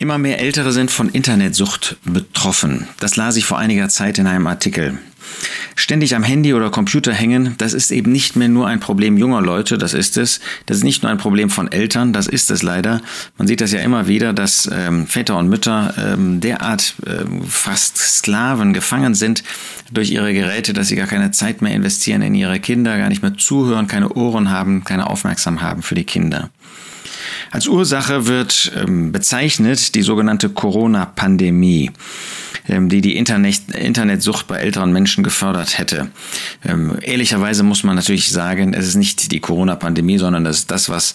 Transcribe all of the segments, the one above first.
Immer mehr Ältere sind von Internetsucht betroffen. Das las ich vor einiger Zeit in einem Artikel. Ständig am Handy oder Computer hängen, das ist eben nicht mehr nur ein Problem junger Leute, das ist es. Das ist nicht nur ein Problem von Eltern, das ist es leider. Man sieht das ja immer wieder, dass ähm, Väter und Mütter ähm, derart ähm, fast Sklaven gefangen sind durch ihre Geräte, dass sie gar keine Zeit mehr investieren in ihre Kinder, gar nicht mehr zuhören, keine Ohren haben, keine Aufmerksamkeit haben für die Kinder. Als Ursache wird ähm, bezeichnet die sogenannte Corona-Pandemie, ähm, die die Internet Internetsucht bei älteren Menschen gefördert hätte. Ähm, ehrlicherweise muss man natürlich sagen, es ist nicht die Corona-Pandemie, sondern das ist das, was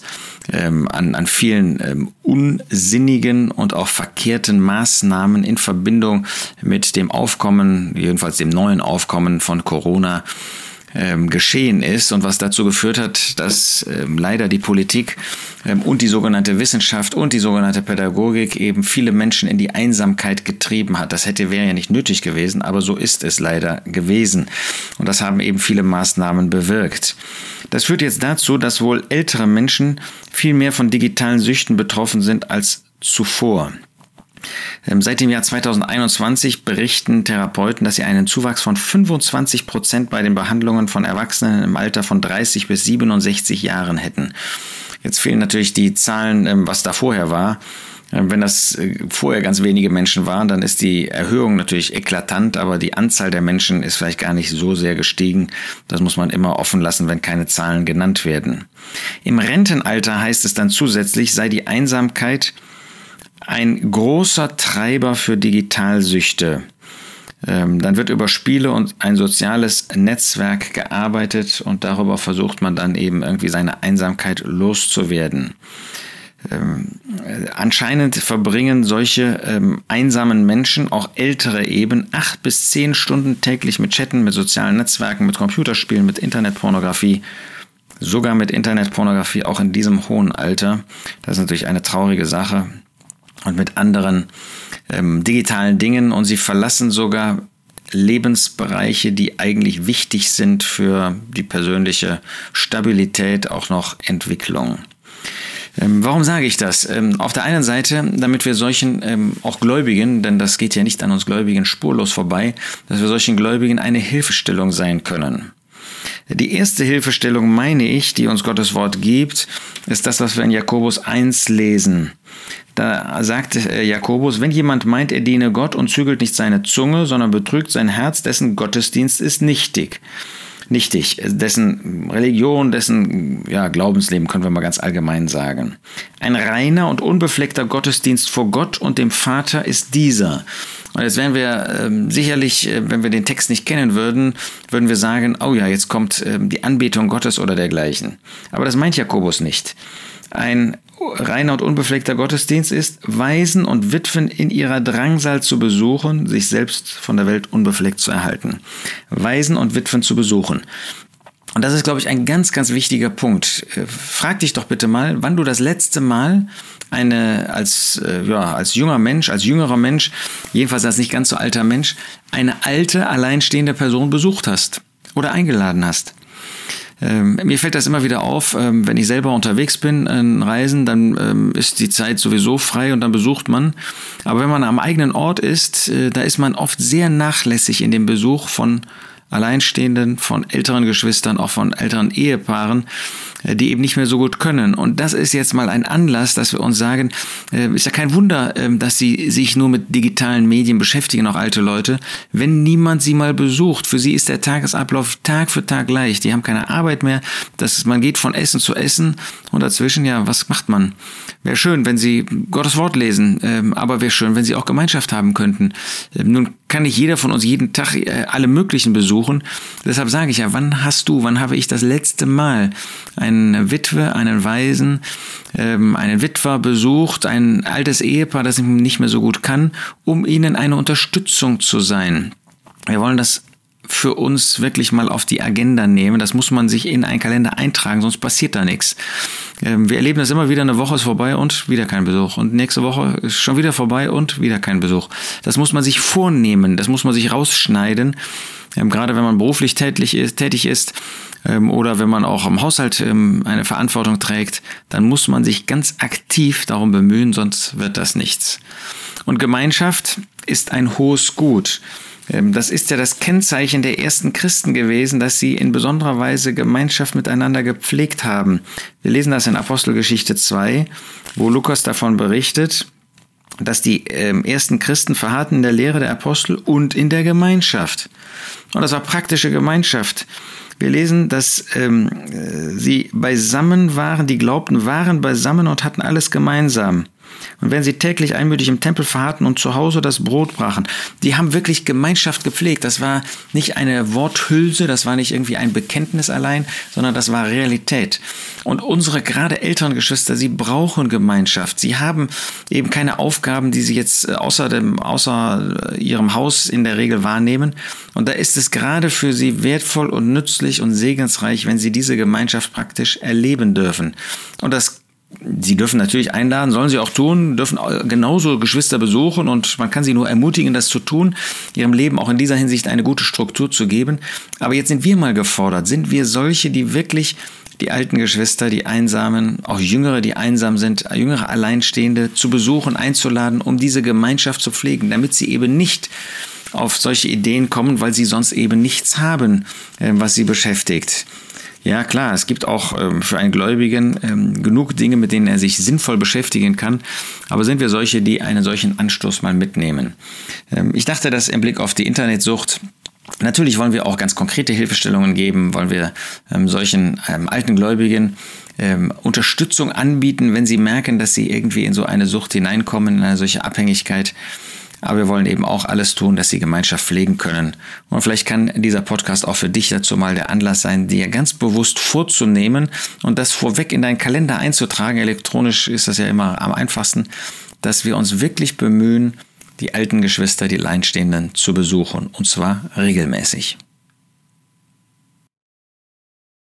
ähm, an, an vielen ähm, unsinnigen und auch verkehrten Maßnahmen in Verbindung mit dem Aufkommen, jedenfalls dem neuen Aufkommen von Corona, ähm, geschehen ist und was dazu geführt hat, dass ähm, leider die Politik ähm, und die sogenannte Wissenschaft und die sogenannte Pädagogik eben viele Menschen in die Einsamkeit getrieben hat. Das hätte wäre ja nicht nötig gewesen, aber so ist es leider gewesen. Und das haben eben viele Maßnahmen bewirkt. Das führt jetzt dazu, dass wohl ältere Menschen viel mehr von digitalen Süchten betroffen sind als zuvor. Ähm, seit dem Jahr 2021 berichten Therapeuten, dass sie einen Zuwachs von 25 Prozent bei den Behandlungen von Erwachsenen im Alter von 30 bis 67 Jahren hätten. Jetzt fehlen natürlich die Zahlen, ähm, was da vorher war. Ähm, wenn das äh, vorher ganz wenige Menschen waren, dann ist die Erhöhung natürlich eklatant, aber die Anzahl der Menschen ist vielleicht gar nicht so sehr gestiegen. Das muss man immer offen lassen, wenn keine Zahlen genannt werden. Im Rentenalter heißt es dann zusätzlich, sei die Einsamkeit ein großer Treiber für Digitalsüchte. Ähm, dann wird über Spiele und ein soziales Netzwerk gearbeitet und darüber versucht man dann eben irgendwie seine Einsamkeit loszuwerden. Ähm, anscheinend verbringen solche ähm, einsamen Menschen, auch ältere eben, acht bis zehn Stunden täglich mit Chatten, mit sozialen Netzwerken, mit Computerspielen, mit Internetpornografie, sogar mit Internetpornografie, auch in diesem hohen Alter. Das ist natürlich eine traurige Sache und mit anderen ähm, digitalen Dingen und sie verlassen sogar Lebensbereiche, die eigentlich wichtig sind für die persönliche Stabilität, auch noch Entwicklung. Ähm, warum sage ich das? Ähm, auf der einen Seite, damit wir solchen ähm, auch Gläubigen, denn das geht ja nicht an uns Gläubigen spurlos vorbei, dass wir solchen Gläubigen eine Hilfestellung sein können. Die erste Hilfestellung, meine ich, die uns Gottes Wort gibt, ist das, was wir in Jakobus 1 lesen. Da sagt äh, Jakobus, wenn jemand meint, er diene Gott und zügelt nicht seine Zunge, sondern betrügt sein Herz, dessen Gottesdienst ist nichtig. Nichtig, dessen Religion, dessen ja, Glaubensleben können wir mal ganz allgemein sagen. Ein reiner und unbefleckter Gottesdienst vor Gott und dem Vater ist dieser. Und jetzt wären wir ähm, sicherlich, äh, wenn wir den Text nicht kennen würden, würden wir sagen, oh ja, jetzt kommt ähm, die Anbetung Gottes oder dergleichen. Aber das meint Jakobus nicht. Ein reiner und unbefleckter Gottesdienst ist, Waisen und Witwen in ihrer Drangsal zu besuchen, sich selbst von der Welt unbefleckt zu erhalten. Waisen und Witwen zu besuchen. Und das ist, glaube ich, ein ganz, ganz wichtiger Punkt. Äh, frag dich doch bitte mal, wann du das letzte Mal eine als, äh, ja, als junger Mensch, als jüngerer Mensch, jedenfalls als nicht ganz so alter Mensch, eine alte, alleinstehende Person besucht hast oder eingeladen hast. Ähm, mir fällt das immer wieder auf, ähm, wenn ich selber unterwegs bin, in Reisen, dann ähm, ist die Zeit sowieso frei und dann besucht man. Aber wenn man am eigenen Ort ist, äh, da ist man oft sehr nachlässig in dem Besuch von Alleinstehenden, von älteren Geschwistern, auch von älteren Ehepaaren, die eben nicht mehr so gut können. Und das ist jetzt mal ein Anlass, dass wir uns sagen, äh, ist ja kein Wunder, ähm, dass sie sich nur mit digitalen Medien beschäftigen, auch alte Leute, wenn niemand sie mal besucht. Für sie ist der Tagesablauf Tag für Tag gleich. Die haben keine Arbeit mehr. Das, man geht von Essen zu Essen und dazwischen, ja, was macht man? Wäre schön, wenn sie Gottes Wort lesen, ähm, aber wäre schön, wenn sie auch Gemeinschaft haben könnten. Ähm, nun kann nicht jeder von uns jeden Tag äh, alle möglichen besuchen. Deshalb sage ich ja, wann hast du, wann habe ich das letzte Mal eine Witwe, einen Waisen, ähm, einen Witwer besucht, ein altes Ehepaar, das nicht mehr so gut kann, um ihnen eine Unterstützung zu sein? Wir wollen das für uns wirklich mal auf die Agenda nehmen. Das muss man sich in einen Kalender eintragen, sonst passiert da nichts. Ähm, wir erleben das immer wieder, eine Woche ist vorbei und wieder kein Besuch. Und nächste Woche ist schon wieder vorbei und wieder kein Besuch. Das muss man sich vornehmen, das muss man sich rausschneiden Ähm, gerade wenn man beruflich tätig ist, tätig ist ähm, oder wenn man auch im Haushalt ähm, eine Verantwortung trägt, dann muss man sich ganz aktiv darum bemühen, sonst wird das nichts. Und Gemeinschaft ist ein hohes Gut. Ähm, das ist ja das Kennzeichen der ersten Christen gewesen, dass sie in besonderer Weise Gemeinschaft miteinander gepflegt haben. Wir lesen das in Apostelgeschichte 2, wo Lukas davon berichtet, dass die ähm, ersten Christen verharrten in der Lehre der Apostel und in der Gemeinschaft. Und das war praktische Gemeinschaft. Wir lesen, dass ähm, äh, sie beisammen waren, die glaubten, waren beisammen und hatten alles gemeinsam. Und wenn sie täglich einmütig im Tempel verharrten und zu Hause das Brot brachen, die haben wirklich Gemeinschaft gepflegt. Das war nicht eine Worthülse, das war nicht irgendwie ein Bekenntnis allein, sondern das war Realität. Und unsere gerade älteren Geschwister, sie brauchen Gemeinschaft. Sie haben eben keine Aufgaben, die sie jetzt äh, außer, dem, außer äh, ihrem Haus in der Regel wahrnehmen. Und da ist es gerade für sie wertvoll und nützlich und segensreich, wenn sie diese Gemeinschaft praktisch erleben dürfen. Und das Sie dürfen natürlich einladen, sollen sie auch tun, dürfen genauso Geschwister besuchen und man kann sie nur ermutigen, das zu tun, ihrem Leben auch in dieser Hinsicht eine gute Struktur zu geben. Aber jetzt sind wir mal gefordert. Sind wir solche, die wirklich die alten Geschwister, die Einsamen, auch Jüngere, die einsam sind, Jüngere Alleinstehende zu besuchen, einzuladen, um diese Gemeinschaft zu pflegen, damit sie eben nicht auf solche Ideen kommen, weil sie sonst eben nichts haben, äh, was sie beschäftigt. Ja, klar, es gibt auch ähm, für einen Gläubigen ähm, genug Dinge, mit denen er sich sinnvoll beschäftigen kann. Aber sind wir solche, die einen solchen Anstoß mal mitnehmen? Ähm, ich dachte, dass im Blick auf die Internetsucht Natürlich wollen wir auch ganz konkrete Hilfestellungen geben, wollen wir ähm, solchen ähm, alten Gläubigen ähm, Unterstützung anbieten, wenn sie merken, dass sie irgendwie in so eine Sucht hineinkommen, in eine solche Abhängigkeit. Aber wir wollen eben auch alles tun, dass sie Gemeinschaft pflegen können. Und vielleicht kann dieser Podcast auch für dich dazu mal der Anlass sein, dir ganz bewusst vorzunehmen und das vorweg in deinen Kalender einzutragen. Elektronisch ist das ja immer am einfachsten, dass wir uns wirklich bemühen, die alten Geschwister, die Alleinstehenden zu besuchen. Und zwar regelmäßig.